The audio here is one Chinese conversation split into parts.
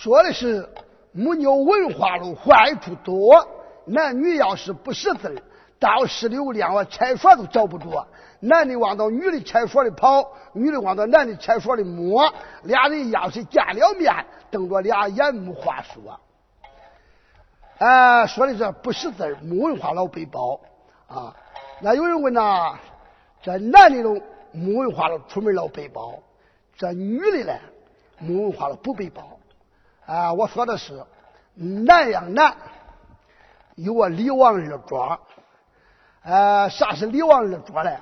说的是没有文化了，坏处多。男女要是不识字到十六两，我厕所都找不着。男的往到女的厕所里跑，女的往到男的厕所里摸。俩人要是见了面，瞪着俩眼没话说。哎，说的是不识字没文化老背包啊。那有人问呐，这男的都没文化了，出门老背包，这女的呢，没文化了不背包。啊，我说的是南阳南，有个李王二庄。呃，啥是李王二庄呢？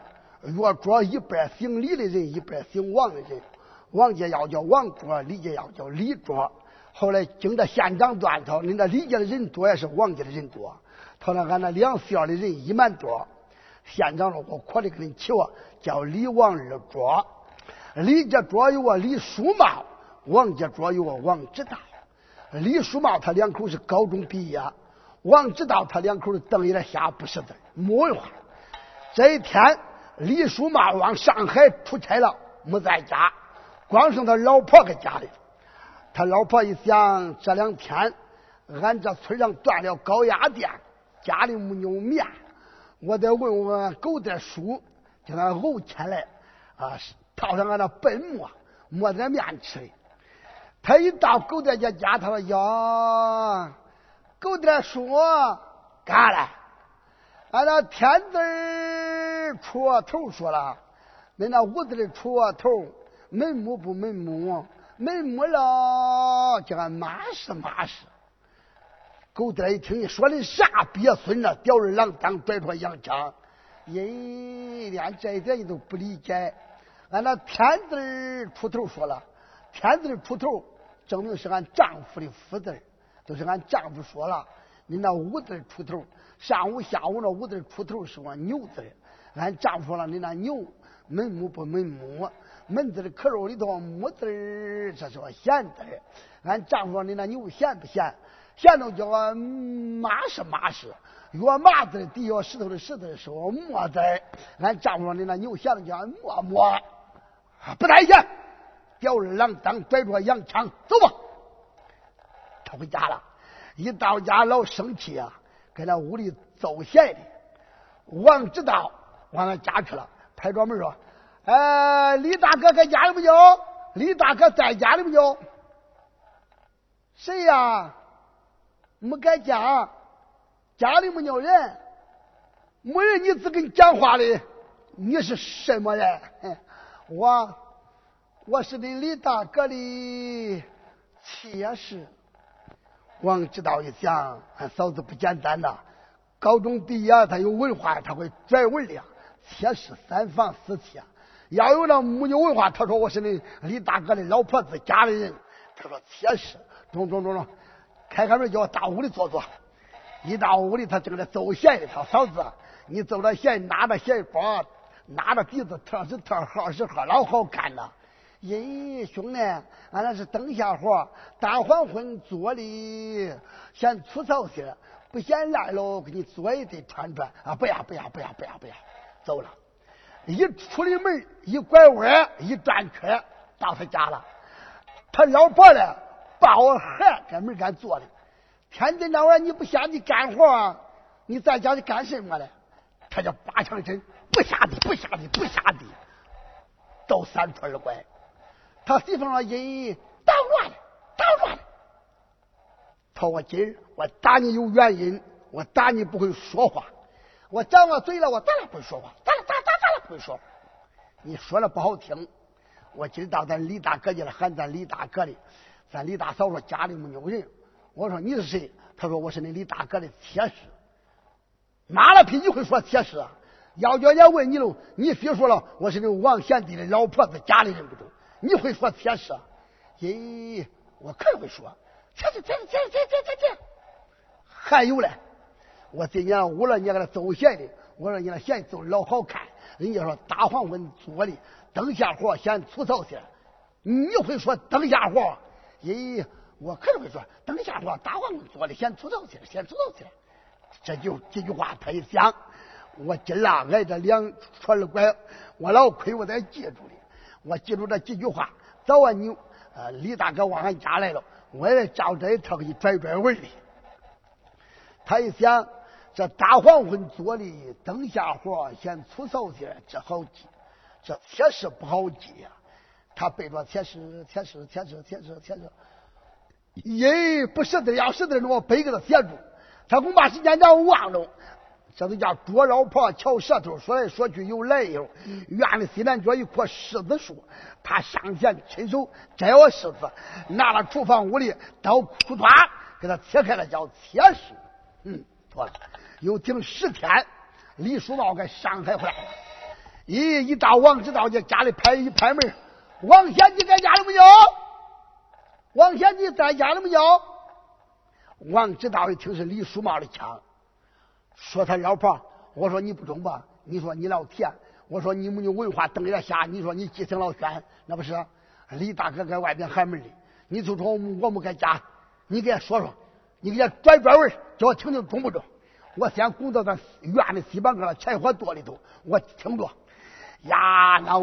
月桌一边姓李的人，一边姓王的人。王家要叫王庄，李家要叫李庄。后来经着县长断头，你那李家的人多，也是王家的人多。他说俺那两县的人一蛮多。县长说：“我快点给你起个叫李王二庄。李家庄有个李书茂，王家庄有个王知道。李书茂他两口是高中毕业，王知道他两口是瞪眼瞎不识字，没文化。这一天，李书茂往上海出差了，没在家，光剩他老婆搁家里。他老婆一想，这两天俺这村上断了高压电，家里没有面。我得问问狗蛋叔，叫他沤钱来啊，套上俺那笨馍，磨点面吃的。他一到狗蛋家家，他说：“呀，狗蛋说，干了？俺那天字出头说了，恁那屋子里出头，门木不门木，门木了，叫俺马氏马氏。”狗蛋一听，你说的啥鳖孙子，吊儿郎当，拽着洋枪，咦，连这一点你都不理解。俺那天字出头说了，天字出头，证明是俺丈夫的福字，都是俺丈夫说了。你那五字出头，上午下午那五字出头是我牛字，俺丈夫说了，你那牛门木不门木，门字的壳肉里头木字，这是我闲字。俺丈夫说你那牛闲不闲？现在叫我马是马氏，月麻字底下石头的石字是我磨字。俺丈夫说你那牛闲的叫俺磨磨，不带钱，吊儿郎当，拽着洋枪走吧。他回家了，一到家老生气啊，搁那屋里揍闲的。王知道往那家去了，拍着门说：“哎，李大哥在家里没有？李大哥在家里没有？谁呀？”没在家，家里没有人，没人你只跟讲话的，你是什么人？我我是你李大哥的妾室。王知道一想，俺嫂子不简单呐，高中毕业，她有文化，她会拽文的。妾室三房四妾，要有那没有文化，他说我是你李大哥的老婆子家里人。他说妾室，中中中中。开开门，叫我大屋里坐坐。一到屋里，他正在揍鞋的。他嫂子，你揍着鞋，拿着鞋包，拿着鼻子，特是特好是好，老好看了。咦，兄弟，俺那是灯下活，大黄昏做的，嫌粗糙些，不嫌烂喽，给你做一顿穿穿。啊，不要不要不要不要不要，走了。一出了门，一拐弯，一转圈，到他家了。他老婆呢？抱孩在门杆坐的，天天那玩意你不下地干活，你在家里干什么呢？他叫八强针，不下地，不下地，不下地，到三村儿拐。他媳妇说：“咦，捣乱了，捣乱了。”他说：“我今儿我打你有原因，我打你不会说话，我张了嘴了，我咋了不会说话？咋了咋咋咋了不会说话？你说了不好听，我今儿到咱李大哥家了，喊咱李大哥的。”咱李大嫂说家里没有人，我说你是谁？他说我是你李大哥的妾室。妈了逼，你会说妾室？要叫人家问你喽，你非说了我是你王贤弟的老婆子，家里人不中，你会说妾室？咦，我可会说。切切切切切切切切。还有嘞，我今年五了，你给他走鞋的，我说你那鞋走老好看。人家说大黄文做的，灯下活嫌粗糙些。你会说灯下活？咦，我可能会说，灯下活大黄做的先出头去了，先出头去了。这就这句话，他一想，我今儿啊挨着两串儿拐，我老亏，我得记住的。我记住这几句话，早晚你呃，李大哥往俺家来了，我也照这一套给你拽拽味的。他一想，这大黄昏做的灯下活，嫌粗糙些，这好记，这铁石不好记呀。他背着铁石，铁石，铁石，铁石，铁石，咦，不识字，要识字，我背给他写住。他恐怕时间长忘了。这都叫捉老婆瞧舌头，说来说去有来由。院里西南角一棵柿子树，他上前亲手摘了柿子，拿了厨房屋里刀，库唰给他切开了，叫切柿。嗯，妥了。又顶十天，李书茂给上海回来了。咦，一到王知道家家里拍一拍门，王贤弟在家里没有？王贤弟在家里没有？王知道一听是李书茂的枪。说他老婆，我说你不中吧？你说你老铁，我说你没有文化，瞪眼瞎。你说你继承老悬，那不是？李大哥在外边喊门的，你就说我们我们搁家，你给他说说，你给他拽拽味叫我听听中不中？我先拱到咱院的西半个柴火垛里头，我听着。呀，那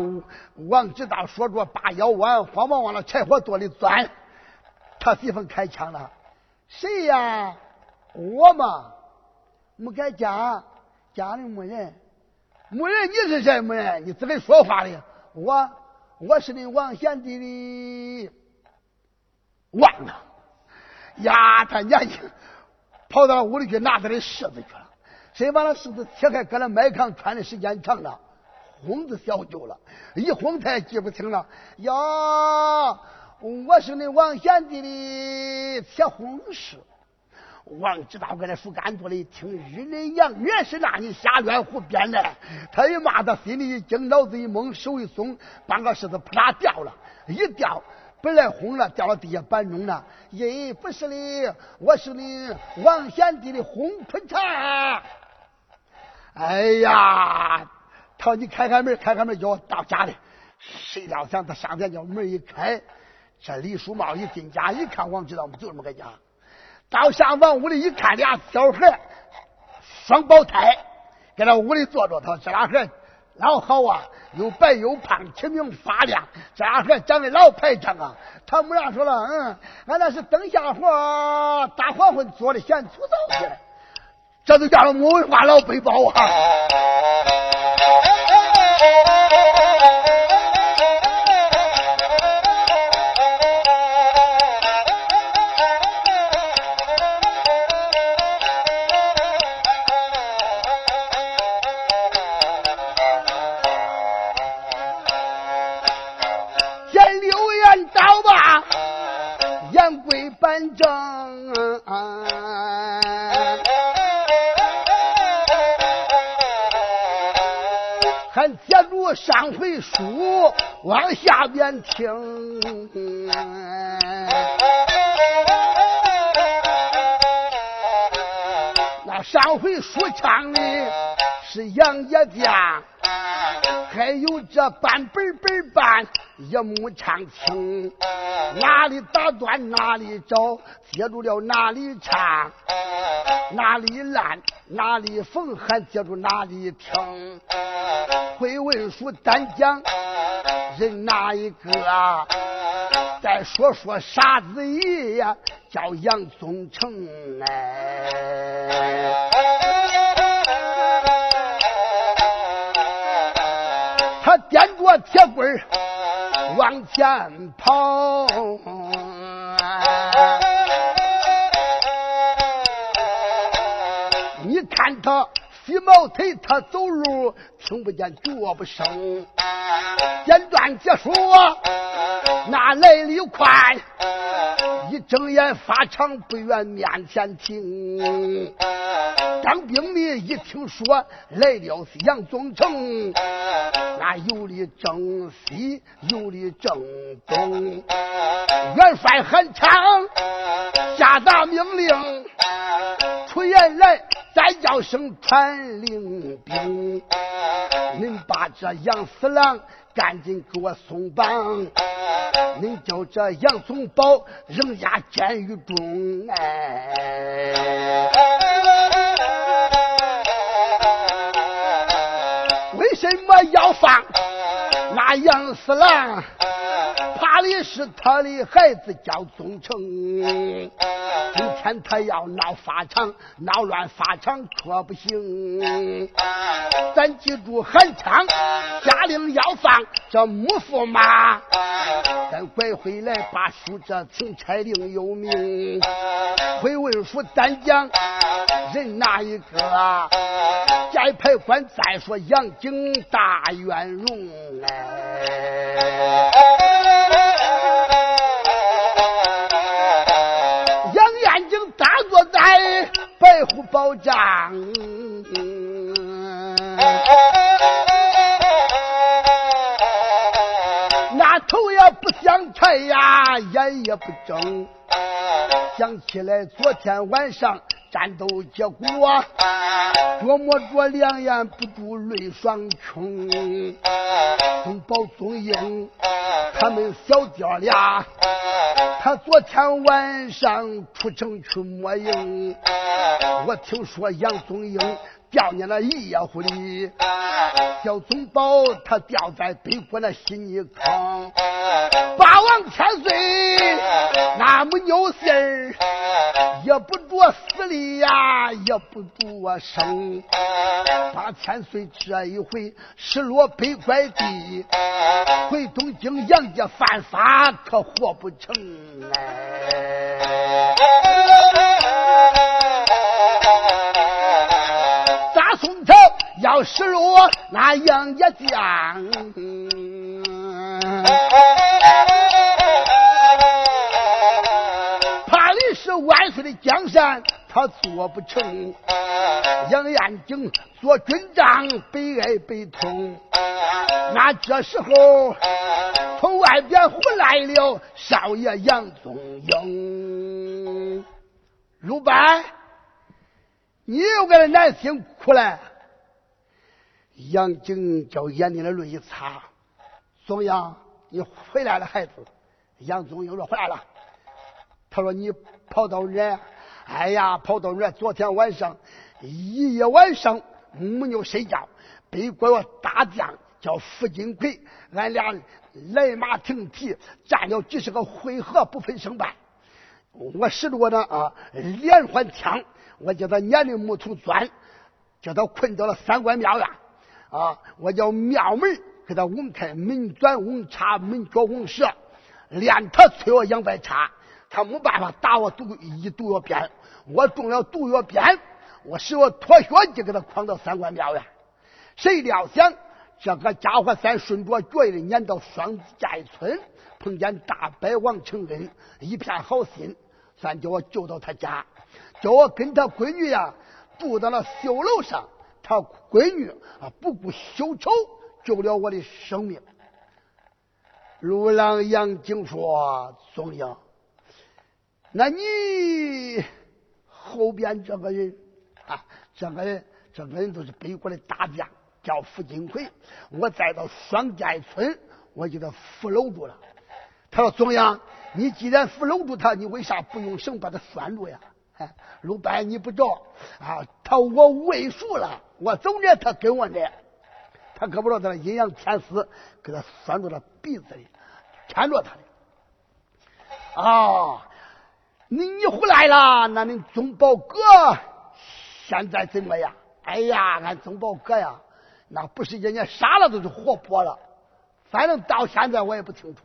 王知道说着，把腰弯，慌忙往那柴火垛里钻。他媳妇开枪了，谁呀？我嘛。没在家，家里没人，没人，你是谁？没人，你自己说话的。我，我是那王贤弟的。忘了，呀，他年轻，跑到屋里去拿他的柿子去了。谁把那柿子切开，搁那麦糠穿的时间长了，轰子小酒了，一轰他也记不清了。呀，我是那王贤弟的切红柿。王知道搁那树干垛里听日内阳，原是那你瞎乱胡编的。他一骂，他心里一惊，脑子一懵，手一松，半个柿子扑啦掉了，一掉，本来红了，掉到地下板中了。咦，不是的，我是你王贤弟的红葡茶。哎呀，他说你开开门，开开门，叫我到家里。谁料想他上前叫门一开，这李书茂一进家一看，王知道就这么个家。到上房屋里一看，俩小孩双胞胎，在那屋里坐着。他：“这俩孩老好啊，又白又胖，清明发亮。这俩孩长得老排场啊。”他母娘说了：“嗯，俺那是灯下活，大黄昏做的嫌粗糙些。”这就叫了没文化老背包啊。上回书往下边听，那上回书唱的是杨家将，还有这半本本半一目唱清，哪里打断哪里找，接住了哪里唱，哪里烂哪里缝，还接住哪里听。会文书单讲人哪一个？再说说傻子爷呀，叫杨宗成哎。他掂着铁棍往前跑，你看他。鸡毛腿，他走路听不见脚步声。简短结束，那来的快，一睁眼发长，不远面前停。当兵的一听说来了是杨宗成，那有的正西，有的正东。元帅喊枪，下达命令，出言来。叫声传令兵，您把这杨四郎赶紧给我松绑，您叫这杨宗保扔下监狱中。哎，为什么要放那杨四郎？家里是他的孩子叫宗成，今天他要闹法场，闹乱法场可不行。咱记住喊枪，下令要放这母驸马，咱拐回来把书这请差令有名。回文书单讲人哪一个？检牌官再说杨景大元荣。白虎宝帐，那头也不想抬呀，眼也不睁，想起来昨天晚上战斗结果，琢磨着两眼不住泪双琼。宗宝宗英他们小爹俩，他昨天晚上出城去摸营，我听说杨宗英掉进了夜壶里，小宗保他掉在北国那稀泥坑，八王千岁那么牛信儿，也不着死里呀，也不着生，八千岁这一回失落北关地，回东京杨家犯法可活不成哎。要失落那杨家将，怕的是万岁的江山他做不成。杨延景做军长，悲哀悲痛。那这时候从外边回来了少爷杨宗英，鲁班，你又给那男心哭了。杨景叫眼里的泪一擦，宗英，你回来了，孩子。杨宗英说回来了。他说你跑到哪？哎呀，跑到哪？昨天晚上一夜晚上没有睡觉，北国有大将叫傅金奎，俺俩来马停蹄，战了几十个回合，不分胜败。我使着呢啊，连环枪，我叫他撵的木头钻，叫他困到了三官庙院啊，我叫庙门给他稳开，门转稳插，门脚稳蛇，连他催我杨白叉。他没办法打我毒一毒药鞭，我中了毒药鞭，我使我脱靴就给他诓到三官庙院。谁料想这个家伙三顺着脚印撵到双寨村，碰见大白王承恩，一片好心，算叫我救到他家，叫我跟他闺女呀住到了绣楼上。他闺女啊不顾羞丑，救了我的生命。陆郎杨景说：“宗英。”那你后边这个人啊，这个人，这个人都是北国的大将，叫傅金奎。我再到双寨村，我给他扶搂住了。他说：“总阳，你既然扶搂住他，你为啥不用绳把他拴住呀？”哎，鲁班你不着啊？他我喂熟了，我总着他跟我呢。他可不知道他的阴阳天丝给他拴住了鼻子里，缠着他的啊。你你回来了，那你宗保哥现在怎么样？哎呀，俺宗保哥呀，那不是人家杀了，都是活剥了。反正到现在我也不清楚。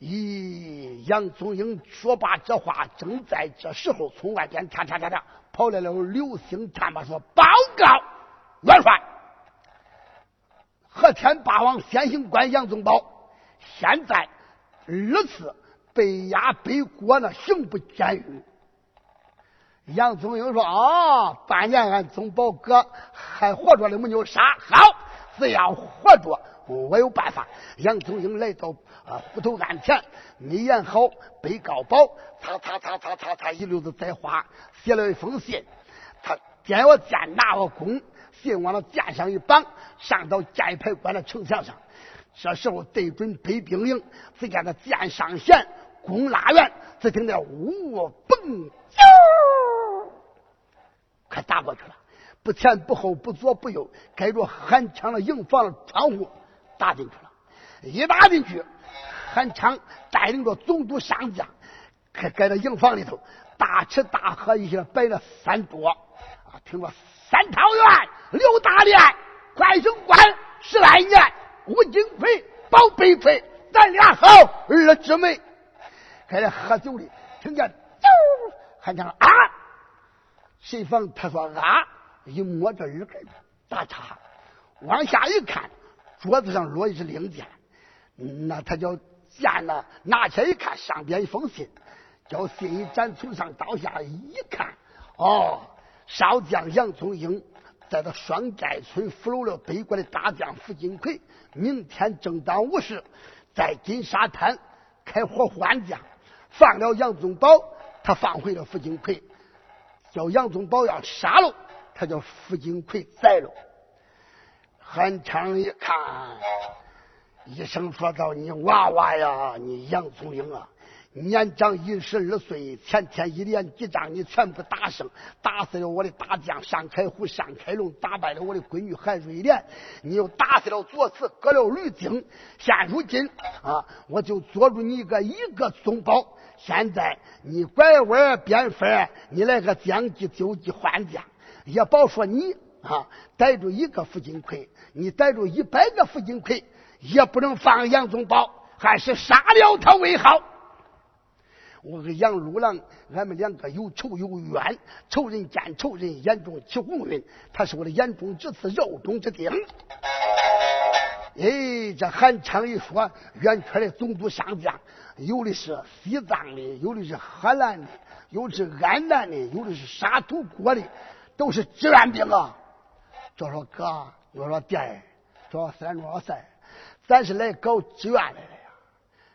咦，杨宗英说罢这话，正在这时候，从外边嚓嚓嚓嚓跑来了刘星探马说：“报告元帅，和天霸王先行官杨宗保，现在二次。”被押背锅呢，刑不监狱。杨宗英说：“啊，半年俺宗保哥还活着的没有杀，好，只要活着，我有办法。”杨宗英来到啊虎头案前，没演好背高宝，擦擦擦擦擦擦，一溜子栽花，写了一封信。他点我剑，拿我弓，信往那剑上一绑，上到剑牌关的城墙上。这时候对准北兵营，只见那剑上弦。弓拉远，只听得呜嘣，快打过去了！不前不后，不左不右，盖着寒枪的营房窗户打进去了。一打进去，韩昌带领着总督上将，开盖到营房里头，大吃大喝一下，摆了三桌。啊，听说三桃园、刘大连、快生官、十来年、吴金奎、保北奎，咱俩好二姊妹，在这喝酒的，听见啾，韩昌啊，谁放？他说啊，一摸这耳根打岔，往下一看，桌子上落一支令箭。那他叫剑呢，拿起来一看，上边一封信，叫信一展，从上到下一看，哦，少将杨宗英在这双寨村俘虏了北国的大将傅金奎，明天正当午时，在金沙滩开火换将，放了杨宗保，他放回了傅金奎，叫杨宗保要杀了，他叫傅金奎宰了。韩昌一看。一声说道：“你娃娃呀，你杨宗英啊，年长一十二岁，前天一连几仗你全部打胜，打死了我的大将单开虎、单开龙，打败了我的闺女韩瑞莲，你又打死了左慈，割了吕京。现如今啊，我就捉住你一个一个宗保。现在你拐弯变法，你来个将计就计换将，也别说你啊，逮住一个傅金奎，你逮住一百个傅金奎。”也不能放杨宗保，还是杀了他为好。我和杨六郎，俺们两个有仇有冤，仇人见仇人，眼中起红晕。他是我的眼中之刺，肉中之钉。哎，这韩昌一说，远圈的总督上将，有的是西藏的，有的是河南的，有的是安南的，有的是沙土国的，都是志愿兵啊。就说哥，我说爹，说三庄三。咱是来搞志愿来的。呀！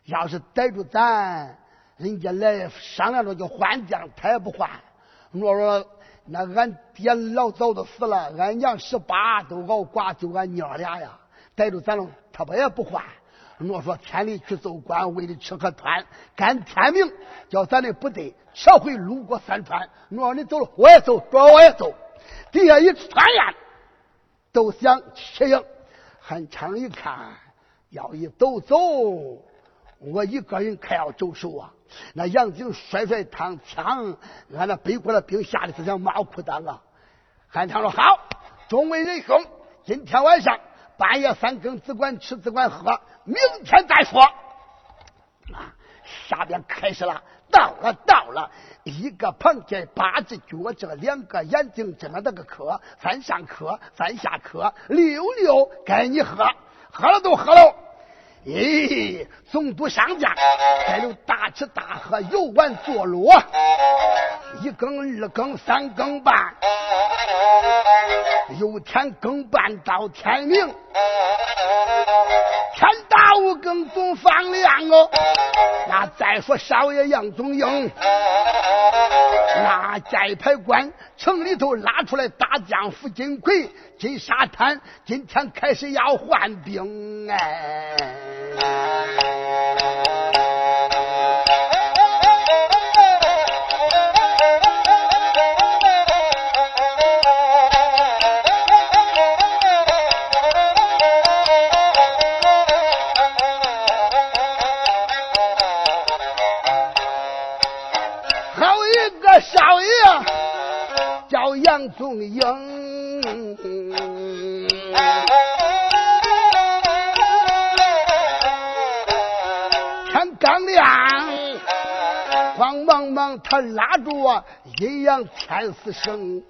要是逮住咱，人家来商量着就换将，他也不换。我说那俺爹老早都死了，俺娘十八都熬寡，就俺娘俩呀。逮住咱了，他不也不换。我说天里去走官，为了吃喝穿，干天明叫咱的部队撤回路过三川。我说你走了，我也走，说我也走。底下一传言，都想吃营。韩昌一看。要一走走，我一个人可要走手啊！那杨景甩甩趟枪，俺那北国的兵吓得是像马裤裆啊！韩昌说：“好，众位仁兄，今天晚上半夜三更只管吃只管喝，明天再说。”啊，下边开始了，到了到了，一个旁边八只脚，这两个眼睛这么大个壳，翻上壳，翻下壳，溜溜该你喝，喝了都喝了。咦，总督上将在了大吃大喝，游玩作乐，一更、二更、三更半，由天更半到天明，天大五更总放亮哦。那再说少爷杨宗英，那寨牌官城里头拉出来大将傅金奎，金沙滩今天开始要换兵哎。龙阳，天刚亮，慌忙忙。他拉住我阴阳天四省，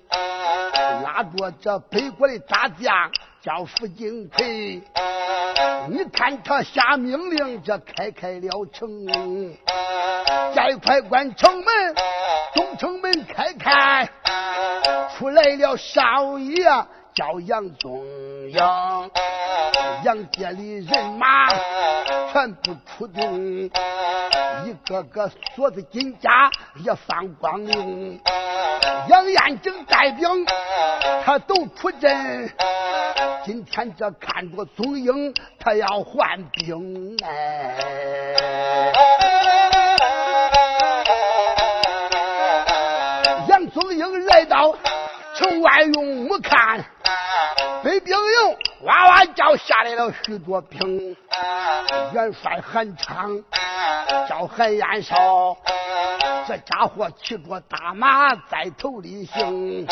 拉住这北国的大将叫傅金奎。你看他下命令，这开开了城，寨快关城门，东城门开开，出来了少爷叫杨宗英，杨家里人马全部出动。一个个锁子金甲也放光明，杨延景带兵他都出阵。今天这看着宗英，他要换兵哎。宗英来到城外用目看，北兵营哇哇叫下来了许多兵。元帅韩昌叫韩延寿，这家伙骑着大马在头里行，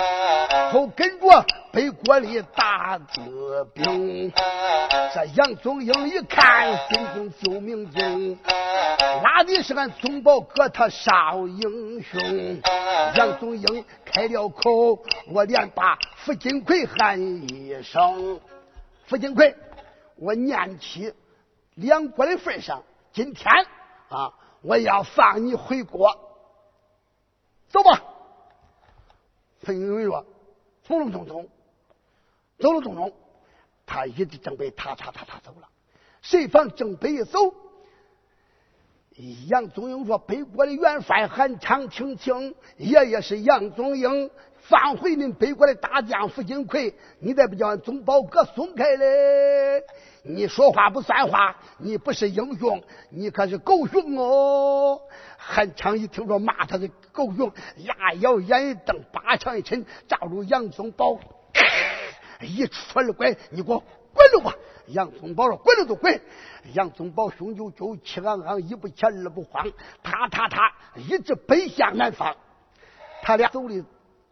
后跟着北国里大子兵。这杨宗英一看，心中就明镜，哪里是俺宗保哥他少英雄？杨宗英开了口，我连把傅金奎喊一声。傅金奎，我念起两国的份上，今天啊，我要放你回国。走吧。傅金奎说：“走了，匆匆，走了，匆匆。”他一直正北，踏踏踏踏走了。谁防正北一走，杨宗英说：“北国的元帅韩昌，听清，爷爷是杨宗英。”放回恁北国的大将傅金奎，你再不叫俺宗保哥松开嘞！你说话不算话，你不是英雄，你可是狗熊哦！韩昌一听说骂他的狗熊，牙咬眼一瞪，巴掌一沉，照住杨宗保，一出二拐，你给我滚了吧！杨宗保说：“滚了就滚！”杨宗保胸就就气昂昂，一不前二不慌，踏踏踏，一直奔向南方。他俩走的。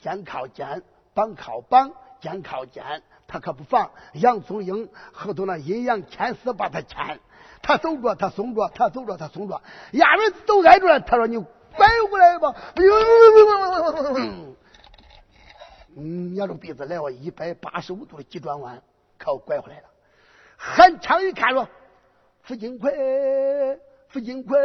肩靠肩，膀靠膀，肩靠肩，他可不防。杨宗英后头那阴阳牵丝把他牵，他走着他松着，他走着他松着，俩人都挨着了。他说：“你拐过来吧！”哎呦，嗯，捏着鼻子来了一百八十五度的急转弯，可拐回来了。韩昌一看说：“傅金奎，傅金奎，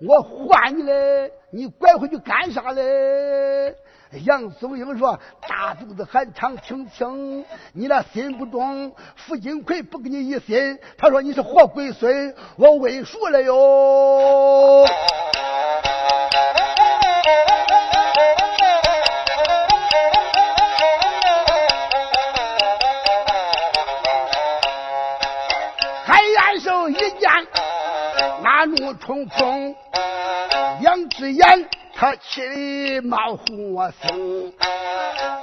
我换你嘞，你拐回去干啥嘞？”杨宗英说：“大肚子韩昌，听清，你那心不中。傅金奎不给你一心，他说你是活鬼孙，我问熟了哟。”海燕寿一见，那怒冲冲，两只眼。他气里冒火声，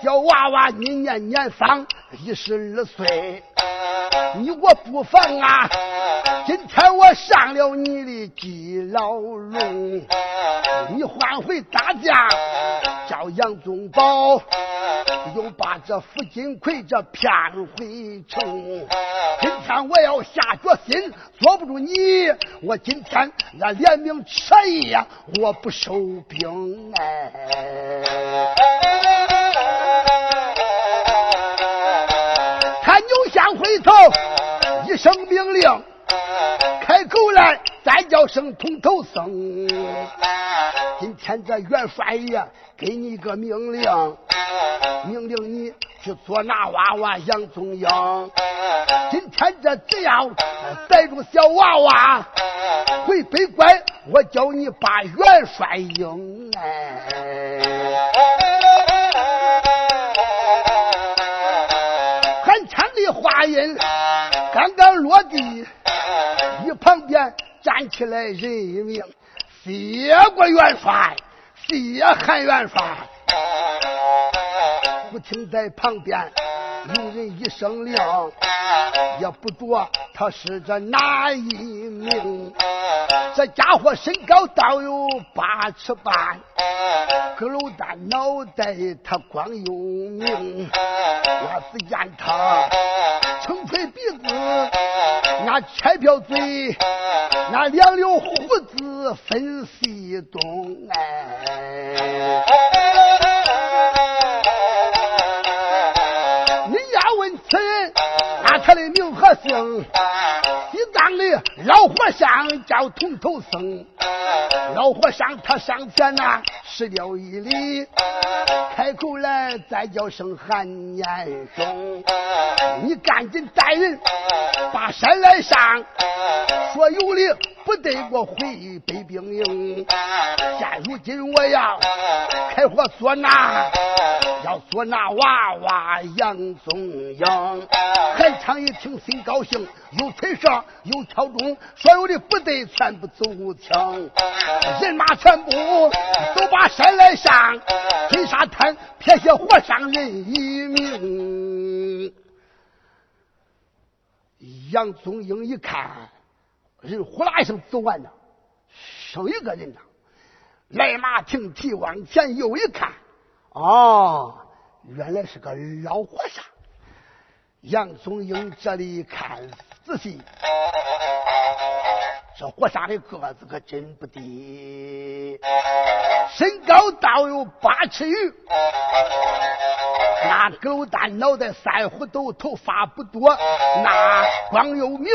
小娃娃你年年方一十二岁，你我不妨啊！今天我上了你的鸡牢笼，你换回大家叫杨宗保。又把这傅金奎这骗回城，今天我要下决心，坐不住你，我今天那连名彻夜我不收兵哎！他扭向回头，一声命令，开口来，再叫声通头僧。今天这元帅爷给你个命令。命令你去捉拿娃娃杨宗英，今天这只要逮住小娃娃回北关，我叫你把元帅赢哎！韩昌的话音刚刚落地，一旁边站起来人一名，谢过元帅，谢韩元帅。不听在旁边有人一声令，也不着他是这哪一名。这家伙身高到有八尺半，个楼蛋脑袋他光有名。我只见他撑腿鼻子，那切瓢嘴，那两绺胡子分西东哎。姓，西藏的老和尚叫铜头僧。老和尚他上前呐，施了一礼，开口来再叫声韩延兄，你赶紧带人把山来上，说有理不得我回北兵营。现如今我要开火捉拿。要捉拿娃娃杨宗英，韩昌一听心高兴，又吹上又敲钟，所有的部队全部走枪，人马全部都把山来上，金沙滩撇下活上人一名。杨宗英一看，人呼啦一声走完了，剩一个人呢。来马停蹄往前又一看，哦，原来是个老和尚。杨宗英这里看仔细，这和尚的个子可真不低，身高倒有八尺余，那狗蛋脑袋三胡斗，头发不多，那光有明。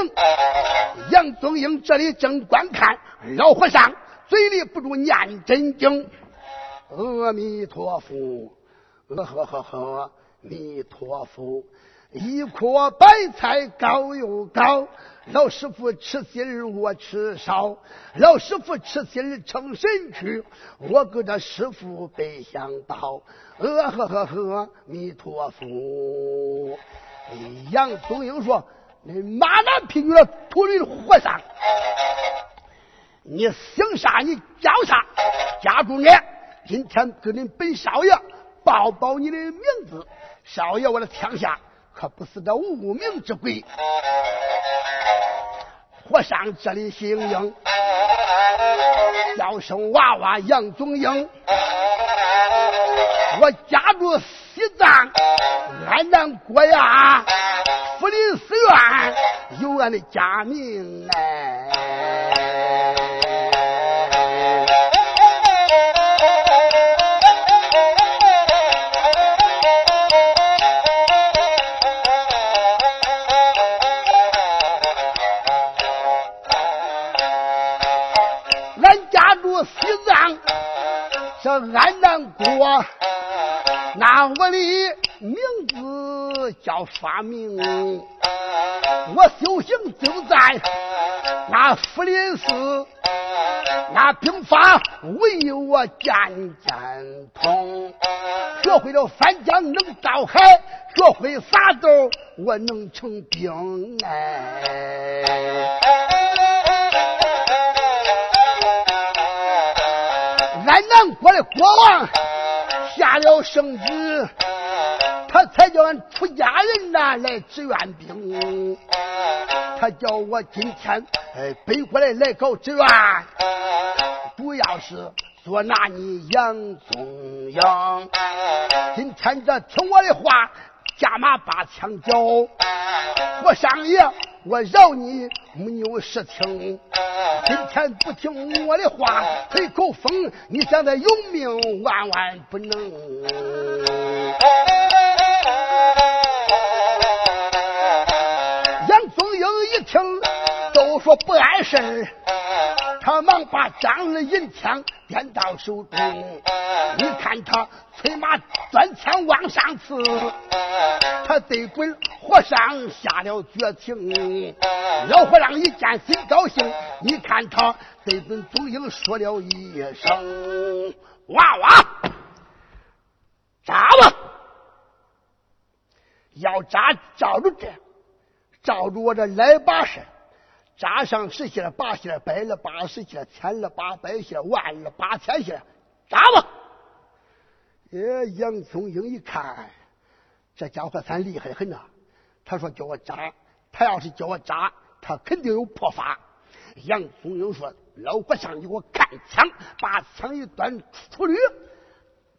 杨宗英这里正观看老和尚。嘴里不住念真经，阿弥陀佛，呃呵呵呵，弥陀佛，一颗白菜高又高，老师傅吃心儿我吃少，老师傅吃心儿成神去，我给这师傅背香包，呃呵呵呵，弥陀佛。杨宗英说：“那马男劈女的秃驴和尚。”你姓啥？你叫啥？家住哪？今天给你本少爷报报你的名字。少爷，我的枪下可不是这无名之鬼。火上这里姓英，叫生娃娃杨宗英。我家住西藏安南国呀，福林寺院有俺的家名哎。安南国，那我的名字叫发明，我修行就在那福林寺，那兵法唯有我渐渐通，学会了翻江能造海，学会撒豆我能成兵。哎。国王下了圣旨，他才叫俺出家人呐来支援兵。他叫我今天哎背过来来搞支援，主要是捉拿你杨宗英。今天这听我的话，加马把枪交，我上爷。我饶你没有事情，今天不听我的话，吹口风，你现在有命万万不能。杨宗英一听，都说不碍事他忙把张的银枪掂到手中，你看他催马钻枪往上刺。他对准和尚下了绝情，老和尚一见心高兴。你看他对准宗英说了一声：“娃娃，扎吧！要扎照着这，照着我这来把式，扎上十下八下，百了八十下，千了八百下，万了八千下，扎吧！”哎，杨宗英一看。这家伙算厉害的很呐！他说叫我扎，他要是叫我扎，他肯定有破法。杨宗英说：“老和尚，你给我看枪，把枪一端出驴，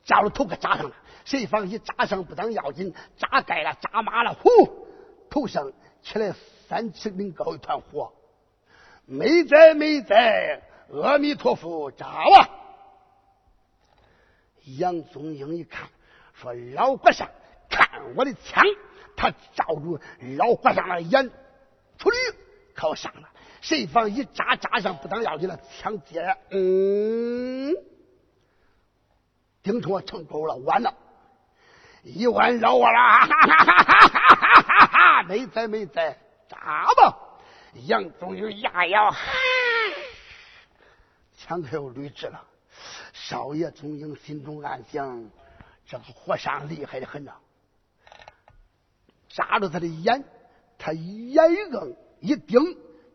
照着头给扎上了。谁放心扎上不当要紧，扎盖了，扎麻了，呼，头上起来三尺零高一团火。没在没在，阿弥陀佛，扎啊！”杨宗英一看，说：“老和尚。”看我的枪，他照住老和尚的眼，出驴靠上了。谁防一扎扎上，不当要紧了，枪接，嗯，顶住我成功了，完了，一弯绕啊啦，哈哈哈哈哈哈哈！没在没在，扎吧！杨宗英压腰，哈，枪可有捋直了。少爷宗英心中暗想：这个和尚厉害的很呐。扎着他的眼，他眼一硬，一盯，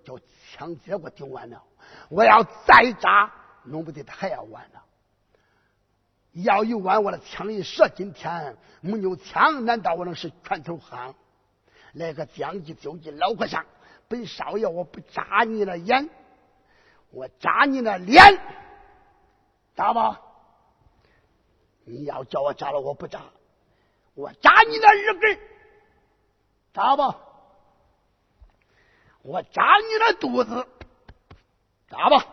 叫枪接我顶完了。我要再扎，弄不得他还要完了。要一完，我的枪一射，今天没有枪，难道我能是拳头夯？来个将计就计，老和尚，本少爷我不扎你的眼，我扎你的脸，扎吧？你要叫我扎了，我不扎，我扎你的耳根，扎吧？我扎你的肚子，扎吧？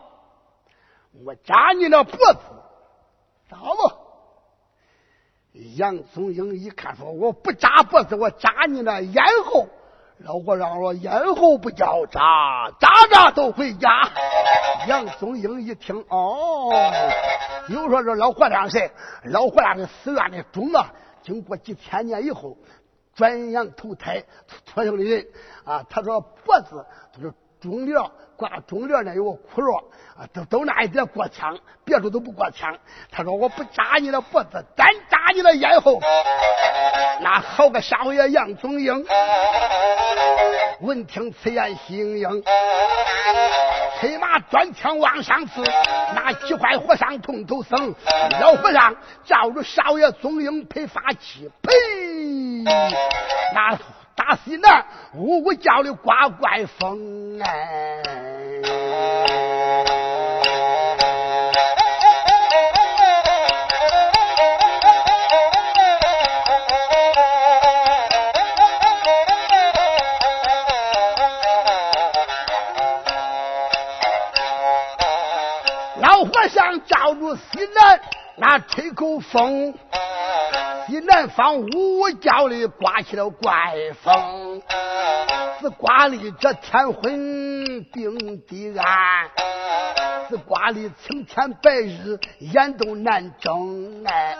我扎你的脖子，扎吧？杨宗英一看说：“我不扎脖子，我扎你那咽喉。”老和尚说：“咽喉不叫扎，扎扎都回家。”杨宗英一听，哦，又说这老和尚谁？老和尚的寺院的钟啊，经过几千年以后，转阳投胎托生的人啊。他说脖子就是钟链挂钟链那有个窟窿啊，都都那一点过枪，别处都不过枪。他说我不扎你的脖子，单扎你的咽喉。那好个少爷杨宗英，闻听此言喜盈盈，催马端枪往上刺。那几块和尚痛头僧，老和尚照着少爷宗英配法器，呸！那。大西南呜呜叫的刮怪风哎，老和尚照住西南那吹口风。西南方呜呜叫的刮起了怪风，是刮的这天昏地暗，是刮的青天白日眼都难睁哎，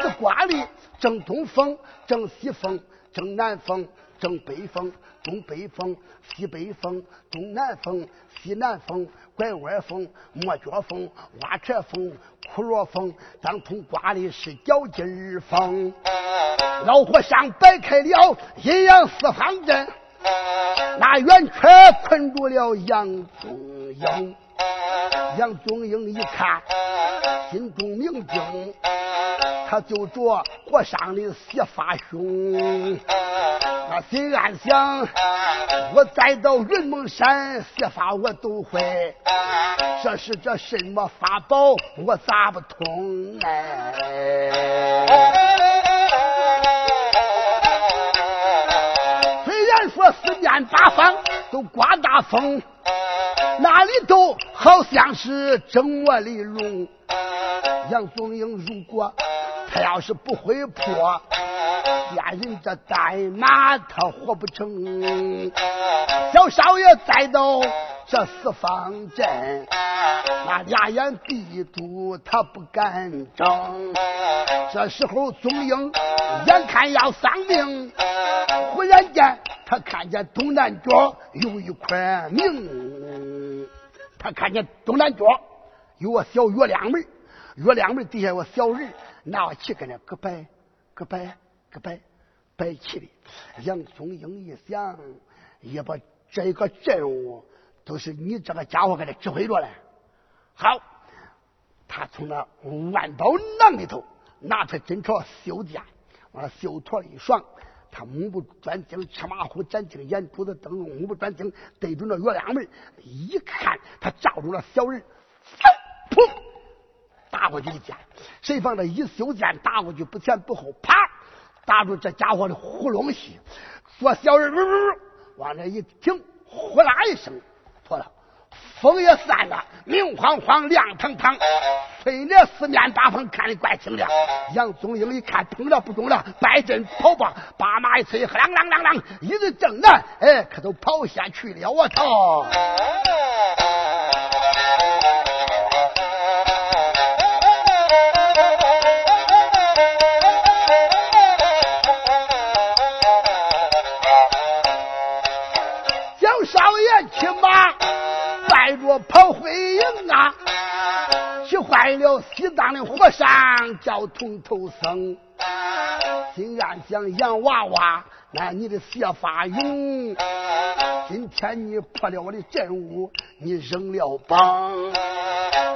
是刮的正东风，正西风，正南风，正北风。东北风、西北风、东南风、西南风、拐弯风、磨脚风、挖车风、窟窿风，当头刮的是脚筋风。老和尚摆开了阴阳四方阵，那圆圈困住了杨宗英。杨宗英一看，心中明镜。他就着和尚的邪法胸，他心暗想：我再到云梦山，邪法我都会。这是这什么法宝，我咋不通哎？虽然说四面八方都刮大风，那里头好像是正末里龙。杨宗英如果。他要是不会破，连人这代马他活不成。小少爷再到这四方阵，那俩眼闭住，他不敢睁。这时候宗英眼看要丧命，忽然间他看见东南角有一块明，他看见东南角有个小月亮门，月亮门底下有个小人。拿起跟那个摆，个摆，个白白气的。杨宗英一想，也把这个阵务都是你这个家伙给他指挥着嘞。好，他从那万宝囊里头拿出针朝绣剑，往那绣坨里一爽，他目不转睛，吃马虎展睛，眼珠子瞪目不转睛，对准那月亮门，一看，他照住了小人，砰！打过去一剑，谁防这一袖剑打过去不前不后，啪，打住这家伙的喉咙隙。说小人呜呜往那一停，呼啦一声脱了，风也散了，明晃晃，亮堂堂，吹的四面八方看的怪清亮。杨宗英一看中了不中了，摆阵跑吧，把马一催，啷啷啷啷，一阵正南，哎，可都跑下去了，我操！带着跑回营啊！气坏了西藏的和尚，叫铜头僧。心暗想：洋娃娃，那你的邪法勇，今天你破了我的阵务，你扔了棒。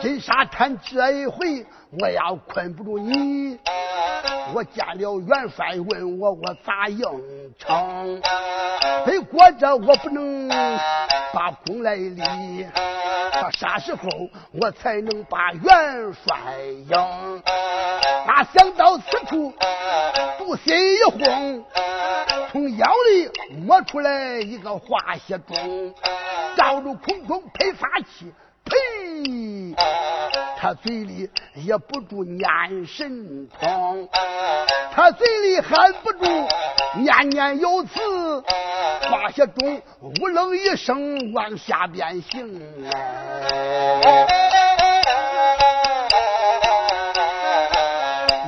金沙滩这一回，我要困不住你。我见了元帅，问我我咋应承？得过着我不能把功来立，到啥时候我才能把元帅迎？哪想到此处，不心一慌，从腰里摸出来一个化血钟，照着空中喷发气。呸！他嘴里也不住念神通，他嘴里喊不住念念有词，发些中呜楞一声往下边行。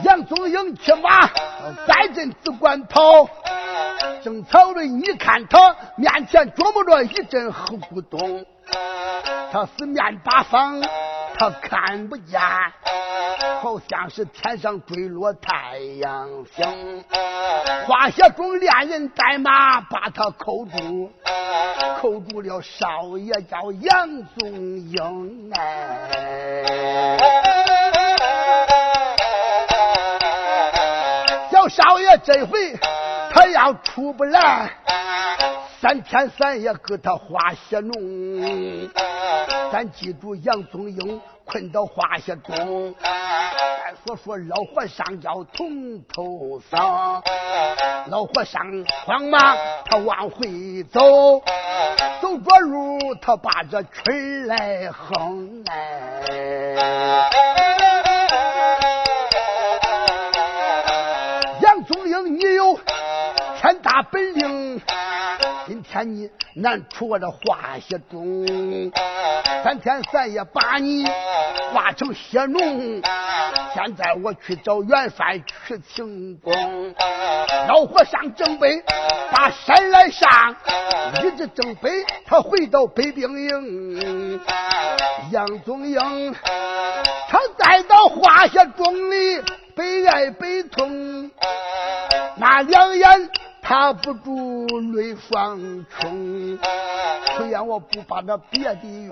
杨宗英骑马在阵只管跑，正曹仁一看他面前琢磨着一阵黑咕咚。他四面八方，他看不见，好像是天上坠落太阳星。花下中恋人带马把他扣住，扣住了少爷叫杨宗英哎。小少爷这回他要出不来。三天三夜给他化血脓，咱记住杨宗英困到化血中。再说说老和尚要从头上，老和尚慌忙他往回走，走着路他把这曲来哼哎。天你难出我这化血中，三天三夜把你化成血脓。现在我去找元帅去请功。老和尚正北把山来上，一直正北他回到北兵营。杨宗英他再到化血中里悲哀悲痛，那两眼。他不住泪双冲，虽然我不把那别的怨，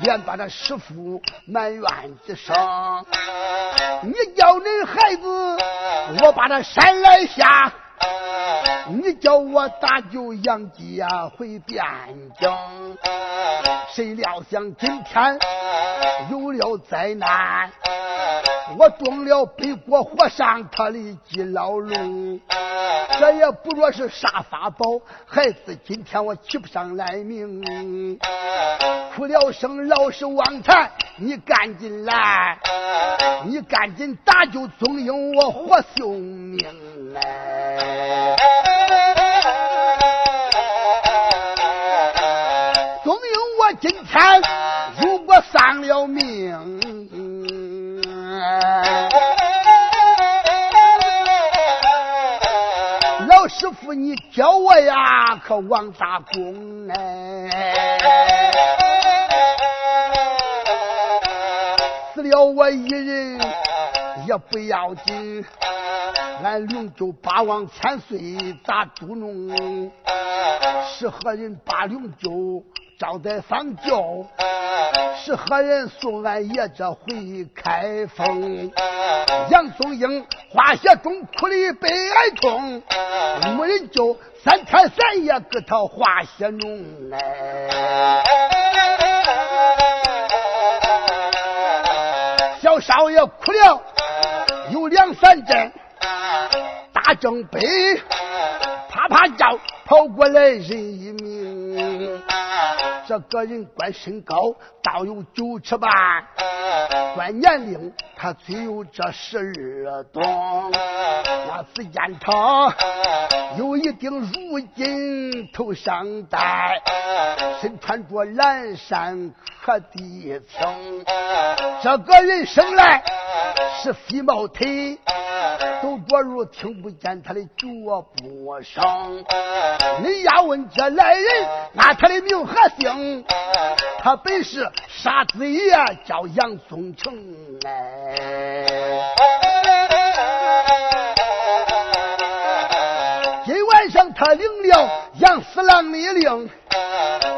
连把那师傅埋怨几声。你叫恁孩子，我把那山来下。你叫我打救杨家回边疆，谁料想今天有了灾难，我中了北国和尚他的基牢笼。这也不若是啥法宝，孩子今天我起不上来命，哭了声老实王禅，你赶紧来，你赶紧打救宗英，我活性命来。总有，我今天如果丧了命。老师傅，你教我呀，可王大功哎！死了我一人也不要紧，俺灵州八王千岁咋嘟弄？是何人把灵州招待丧教？是何人送俺爷这回开封？杨宗英花血中哭的悲哀痛，没人救，三天三夜给他化血脓哎。小少爷哭了有两三阵，正北啪啪叫，跑过来人一名。这个人官身高，倒有九尺半；官年龄，他只有这十二冬。那只见他有一顶如金头上戴，身穿着蓝衫和地青。这个人生来是飞毛腿。走着路听不见他的脚步声，你要问这来人，按他的名和姓，他本是沙子爷，叫杨宗成哎。今晚上他领了杨四郎的令，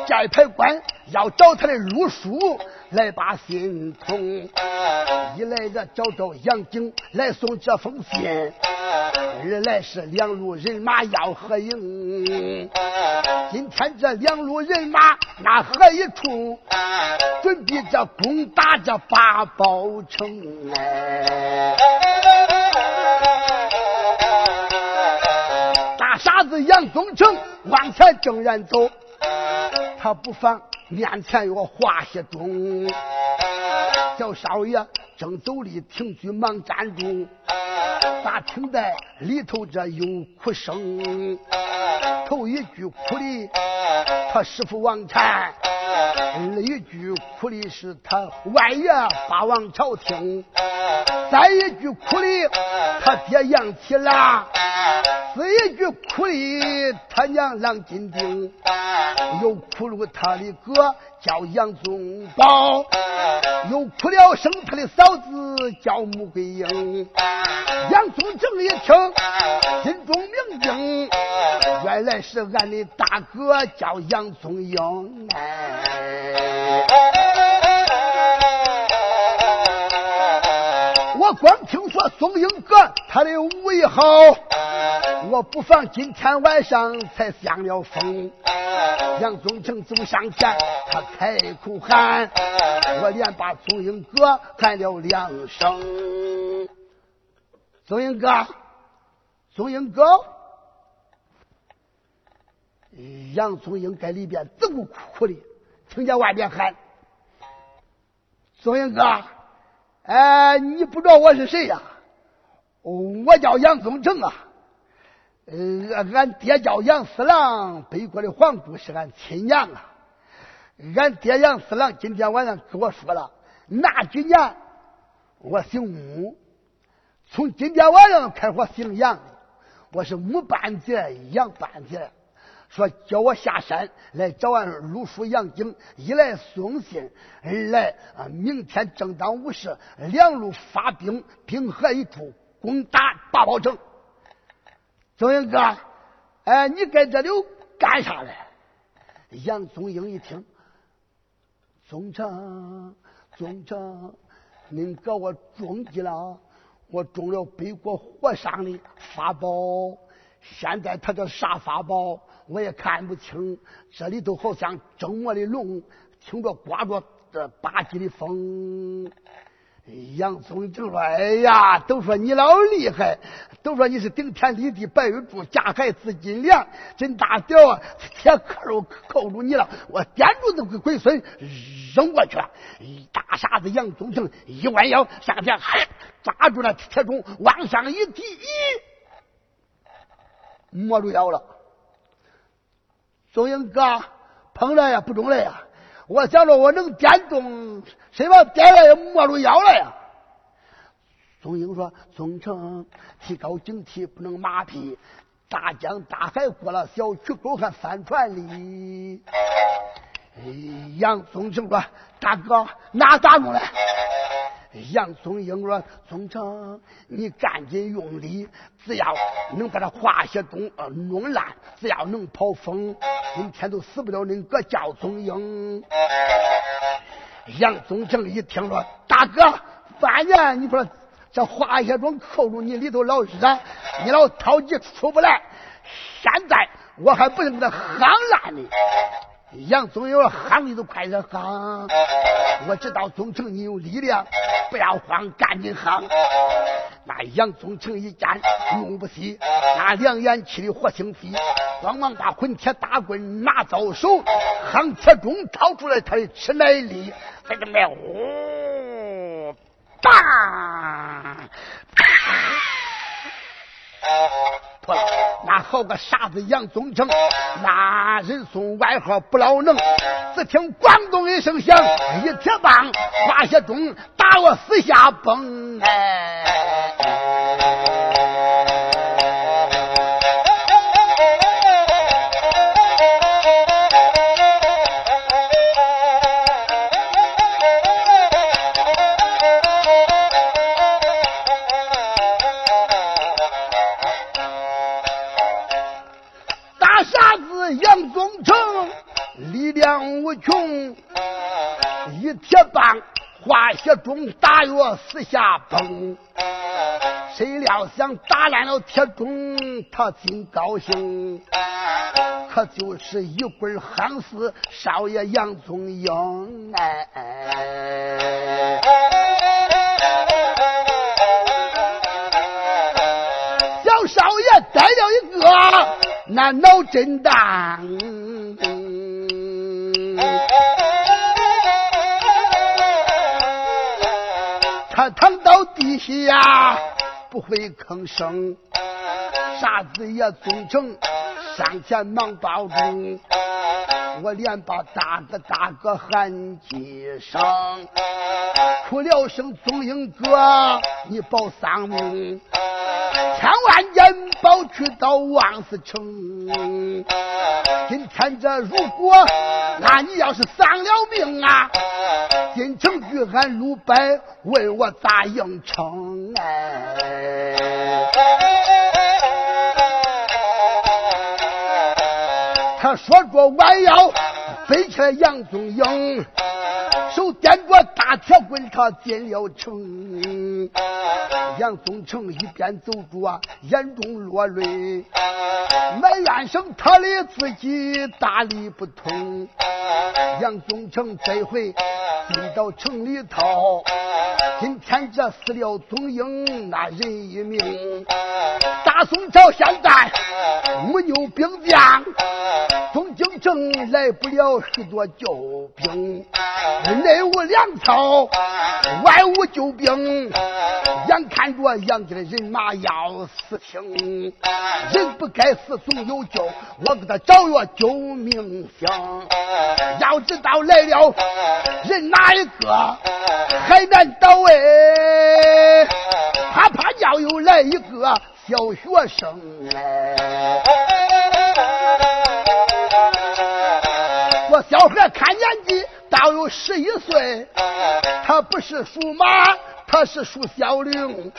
寨牌官要找他的路书，来把心痛。一来这找找杨景来送这封信，二来是两路人马要合营。今天这两路人马那合一处，准备着攻打这八宝城哎。大傻子杨宗成往前正然走，他不妨面前有个华些中。小少爷正走里，停居忙站住。咋听得里头这有哭声？头一句哭的他师傅王禅，二一句哭的是他外爷八王朝廷，三一句哭的他爹杨七郎。四一句哭的他娘郎金丁，又哭了他的哥叫杨宗保，又哭了生他的嫂子叫穆桂英。杨宗正一听，心中明镜，原来是俺的大哥叫杨宗英。我光听说宋英哥他的武艺好。我不妨今天晚上才降了风。杨宗成走上前，他开口喊，我连把宗英哥喊了两声。宗英哥，宗英哥，杨宗英在里边走哭哭的，听见外边喊：“宗英哥，哎，你不知道我是谁呀？我叫杨宗成啊。”呃，俺爹叫杨四郎，北国的皇姑是俺亲娘啊。俺爹杨四郎今天晚上跟我说了，那几年我姓穆，从今天晚上开始我姓杨，我是穆半截杨半截。说叫我下山来找俺鲁叔杨景，一来送信，二来啊，明天正当午时，两路发兵，兵合一处，攻打八宝城。宗英哥，哎，你在这里干啥嘞？杨宗英一听，宗成，宗成，您给我中计了，我中了北国和尚的法宝。现在他这啥法宝，我也看不清。这里头好像蒸磨的龙，听着刮着这八级的风。杨宗正说：“哎呀，都说你老厉害，都说你是顶天立地白玉柱，架海紫金梁，真大屌啊！铁壳肉扣住你了，我点住这个龟孙扔过去了。大傻子杨宗正一弯腰上前，抓住那铁钟往上一提，咦，摸住腰了。宗英哥，碰了呀，不中了呀。”我想着我能点动，谁把点了也摸住腰了呀？宗英说：“宗成，提高警惕，不能马屁。大江大海过了小渠沟，还翻船哩。”杨宗成说：“大哥，那咋弄嘞？”杨宗英说：“宗成，你赶紧用力，只要能把这化血东呃弄烂，只要能跑风，今天都死不了。恁哥叫宗英。”杨宗成一听说：“大哥，半年你说这化血中扣住你里头老热，你老着急出不来，现在我还不能给他夯烂呢。”杨宗友喊你都快点喊！我知道宗成你有力量，不要慌，赶紧喊！那杨宗成一见怒不息，那两眼气的火星飞，慌忙把混铁大棍拿到手，夯铁中掏出来他的吃奶力，在这面呼，当！破了，好个傻子杨宗成，那人送外号不老能。只听咣咚一声响，一铁棒，花些钟打我四下崩哎。穷，一铁棒化血中打药四下崩。谁料想打烂了铁钟，他竟高兴。可就是一棍喊死少爷杨宗英，哎哎。小少爷逮了一个那脑震荡。躺到地下不会吭声，傻子也总成。上前忙抱住，我连把大哥大哥喊几声，哭了声宗英哥，你保丧命，千万人保去到王思成。今天这如果那你要是丧了命啊，进城去俺鲁白问我咋应承哎。他说着弯腰飞起来，杨宗英手掂着大铁棍，他进了城。杨宗成一边走着，眼中落泪，埋怨声他的自己大力不通。杨宗成这回进到城里头，今天这死了宗英那人一命。大宋朝现在没有兵将。东京城来不了许多救兵，内无粮草，外无救兵，眼看着杨家的人马要死清，人不该死总有救，我给他找药救命香。要知道来了人哪一个还难倒哎，怕怕要又来一个小学生哎。小孩看，大有十一岁，他不是属马。他是属小灵，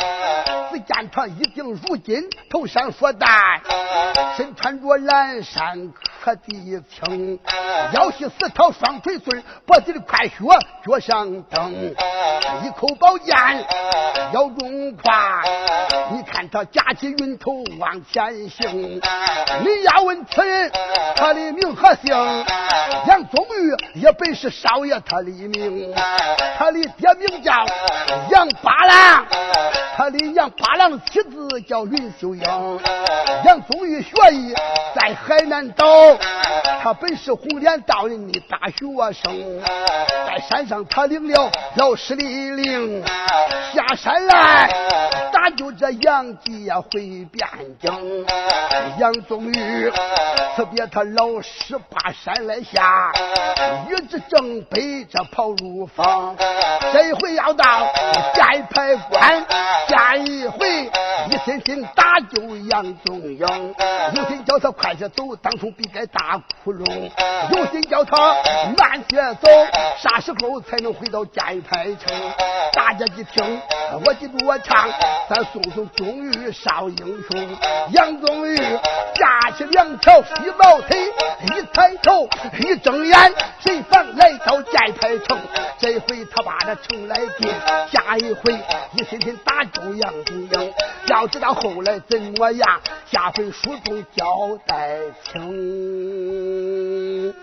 只见他一顶如金，头上说戴，身穿着蓝衫可地青，腰系丝绦双垂穗，脖子里快靴，脚上蹬，一口宝剑腰中挎。你看他架起云头往前行，你要问此人他的名和姓，杨宗玉也本是少爷他的名，他的爹名叫杨杨。杨八郎，他的杨八郎妻子叫云秀英。杨宗玉学艺在海南岛，他本是红脸道人的大学生，在山上他领了老师的令，下山来打救这杨继呀回汴京。杨宗玉辞别他老师爬山来下，玉之正背着跑入房，这回要到。下一排关，下一回一心心打救杨宗英，有心叫他快些走，当初必该大窟窿；有心叫他慢些走，啥时候才能回到寨牌城？大家一听，我记住我唱，咱送送终于少英雄。杨宗玉架起两条细毛腿，一抬头一睁眼，谁防来到寨牌城？这回他把这城来进，下。一回一心心打都养不了。要知道后来怎么样，下回书中交代清。